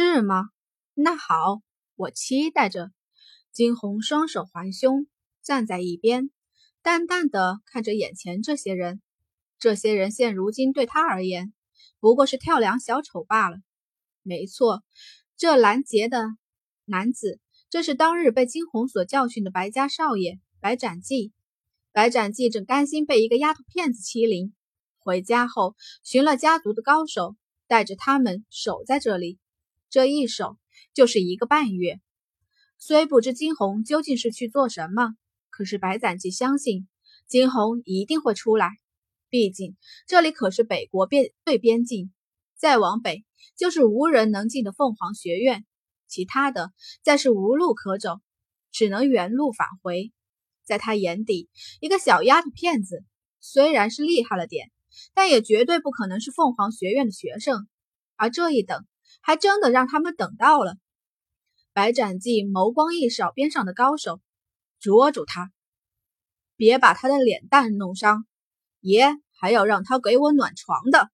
是吗？那好，我期待着。金红双手环胸，站在一边，淡淡的看着眼前这些人。这些人现如今对他而言，不过是跳梁小丑罢了。没错，这拦截的男子，正是当日被金红所教训的白家少爷白斩记。白斩记正甘心被一个丫头片子欺凌，回家后寻了家族的高手，带着他们守在这里。这一守就是一个半月。虽不知金红究竟是去做什么，可是白斩记相信金红一定会出来。毕竟这里可是北国边对边境，再往北就是无人能进的凤凰学院，其他的再是无路可走，只能原路返回。在他眼底，一个小丫头片子虽然是厉害了点，但也绝对不可能是凤凰学院的学生。而这一等，还真的让他们等到了。白斩记眸光一扫，边上的高手，捉住他，别把他的脸蛋弄伤。爷还要让他给我暖床的。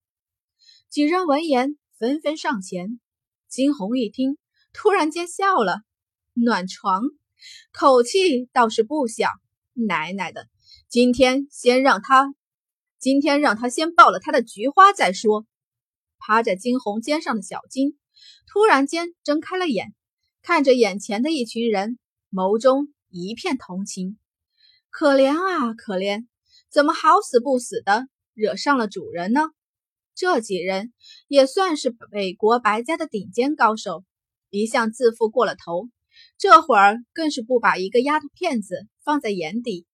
几人闻言纷纷上前。金红一听，突然间笑了：“暖床，口气倒是不小。奶奶的，今天先让他，今天让他先抱了他的菊花再说。”趴在金红肩上的小金突然间睁开了眼，看着眼前的一群人，眸中一片同情。可怜啊，可怜！怎么好死不死的惹上了主人呢？这几人也算是北国白家的顶尖高手，一向自负过了头，这会儿更是不把一个丫头片子放在眼底。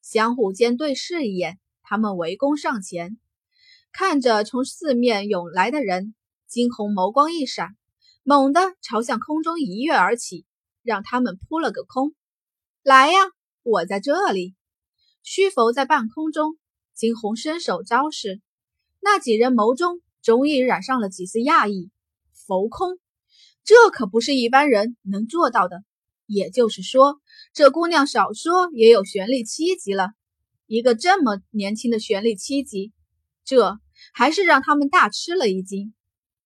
相互间对视一眼，他们围攻上前，看着从四面涌来的人，金红眸光一闪，猛地朝向空中一跃而起，让他们扑了个空。来呀，我在这里。虚浮在半空中，金红伸手招式，那几人眸中终于染上了几丝讶异。浮空，这可不是一般人能做到的。也就是说，这姑娘少说也有玄力七级了。一个这么年轻的玄力七级，这还是让他们大吃了一惊。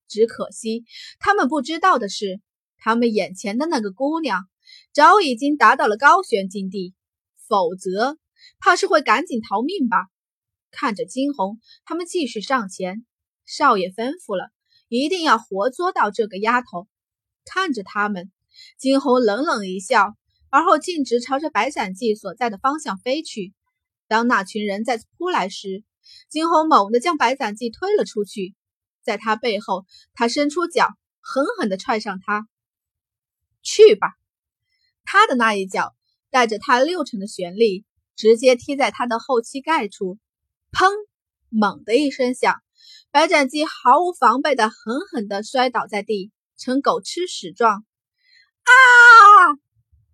只可惜，他们不知道的是，他们眼前的那个姑娘早已经达到了高悬境地，否则。怕是会赶紧逃命吧？看着金红，他们继续上前。少爷吩咐了，一定要活捉到这个丫头。看着他们，金红冷冷一笑，而后径直朝着白斩记所在的方向飞去。当那群人再次扑来时，金红猛地将白斩记推了出去，在他背后，他伸出脚，狠狠地踹上他。去吧！他的那一脚带着他六成的旋力。直接踢在他的后膝盖处，砰！猛的一声响，白斩鸡毫无防备的狠狠地摔倒在地，呈狗吃屎状。啊！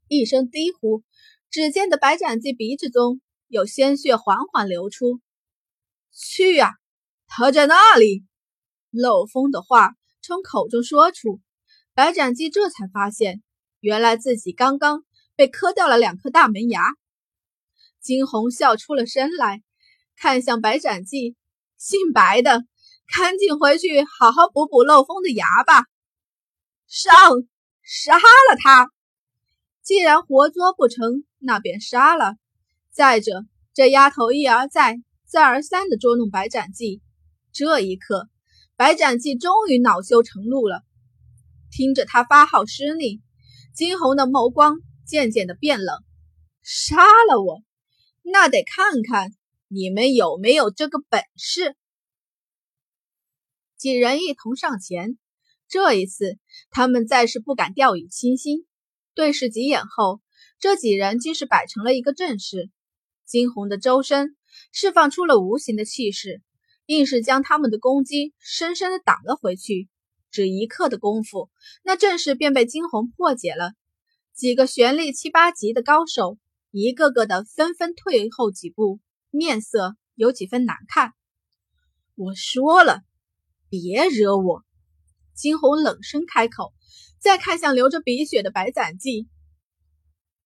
一声低呼，只见的白斩鸡鼻子中有鲜血缓缓流出。去呀！他在那里！漏风的话从口中说出，白斩鸡这才发现，原来自己刚刚被磕掉了两颗大门牙。金红笑出了声来，看向白斩记，姓白的，赶紧回去好好补补漏风的牙吧。上，杀了他！既然活捉不成，那便杀了。再者，这丫头一而再、再而三的捉弄白斩记，这一刻，白斩记终于恼羞成怒了。听着他发号施令，金红的眸光渐渐的变冷。杀了我！那得看看你们有没有这个本事。几人一同上前，这一次他们再是不敢掉以轻心。对视几眼后，这几人竟是摆成了一个阵势。惊鸿的周身释放出了无形的气势，硬是将他们的攻击深深的挡了回去。只一刻的功夫，那阵势便被惊鸿破解了。几个玄力七八级的高手。一个个的纷纷退后几步，面色有几分难看。我说了，别惹我！金红冷声开口，再看向流着鼻血的白斩记，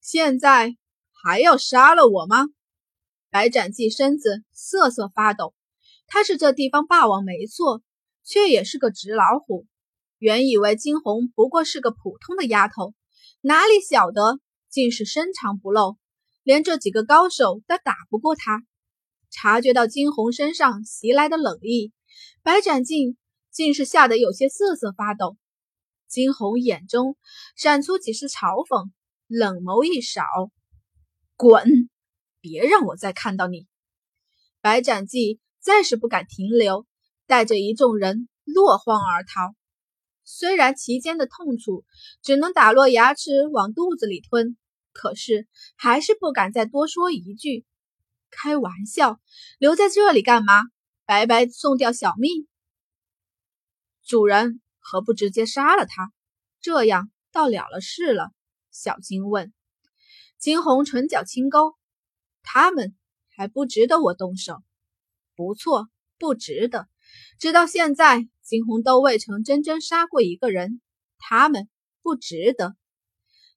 现在还要杀了我吗？白斩记身子瑟瑟发抖，他是这地方霸王没错，却也是个纸老虎。原以为金红不过是个普通的丫头，哪里晓得竟是深藏不露，连这几个高手都打不过她。察觉到金红身上袭来的冷意，白展静竟是吓得有些瑟瑟发抖。金红眼中闪出几丝嘲讽，冷眸一扫：“滚，别让我再看到你！”白展记再是不敢停留，带着一众人落荒而逃。虽然其间的痛楚只能打落牙齿往肚子里吞，可是还是不敢再多说一句。开玩笑，留在这里干嘛？白白送掉小命？主人何不直接杀了他？这样倒了了事了。小金问。金红唇角轻勾，他们还不值得我动手。不错，不值得。直到现在，金红都未曾真正杀过一个人。他们不值得。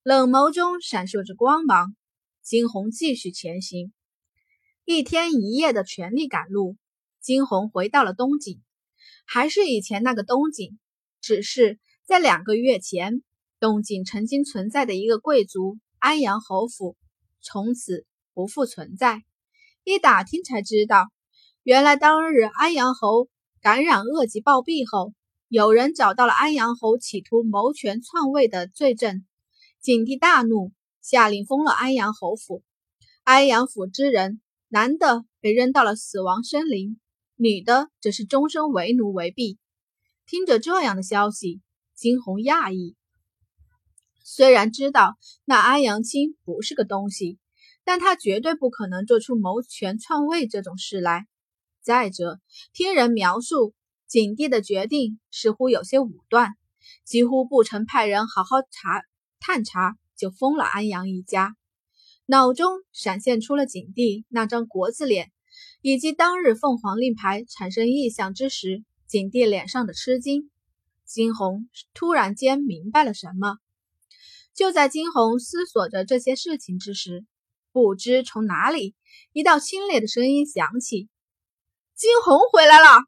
冷眸中闪烁着光芒。金红继续前行。一天一夜的全力赶路，金红回到了东景，还是以前那个东景，只是在两个月前，东景曾经存在的一个贵族安阳侯府，从此不复存在。一打听才知道，原来当日安阳侯感染恶疾暴毙后，有人找到了安阳侯企图谋权篡位的罪证，景帝大怒，下令封了安阳侯府。安阳府之人。男的被扔到了死亡森林，女的则是终身为奴为婢。听着这样的消息，惊鸿讶异。虽然知道那安阳青不是个东西，但他绝对不可能做出谋权篡位这种事来。再者，听人描述，景帝的决定似乎有些武断，几乎不曾派人好好查探查，就封了安阳一家。脑中闪现出了景帝那张国字脸，以及当日凤凰令牌产生异象之时，景帝脸上的吃惊。金红突然间明白了什么。就在金红思索着这些事情之时，不知从哪里，一道清冽的声音响起：“金红回来了！”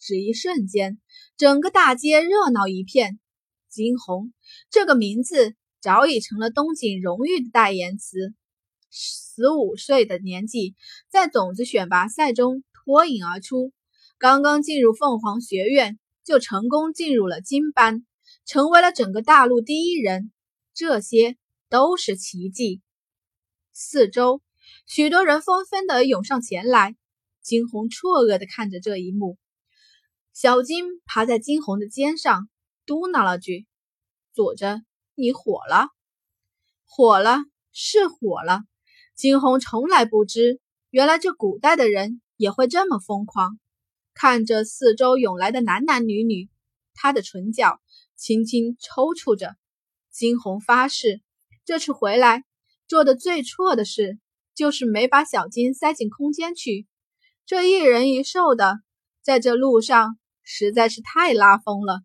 只一瞬间，整个大街热闹一片。金红这个名字早已成了东景荣誉的代言词。十五岁的年纪，在种子选拔赛中脱颖而出，刚刚进入凤凰学院就成功进入了金班，成为了整个大陆第一人，这些都是奇迹。四周许多人纷纷的涌上前来，金红错愕的看着这一幕。小金爬在金红的肩上，嘟囔了句：“左真，你火了，火了，是火了。”金红从来不知，原来这古代的人也会这么疯狂。看着四周涌来的男男女女，他的唇角轻轻抽搐着。金红发誓，这次回来做的最错的事，就是没把小金塞进空间去。这一人一兽的，在这路上实在是太拉风了。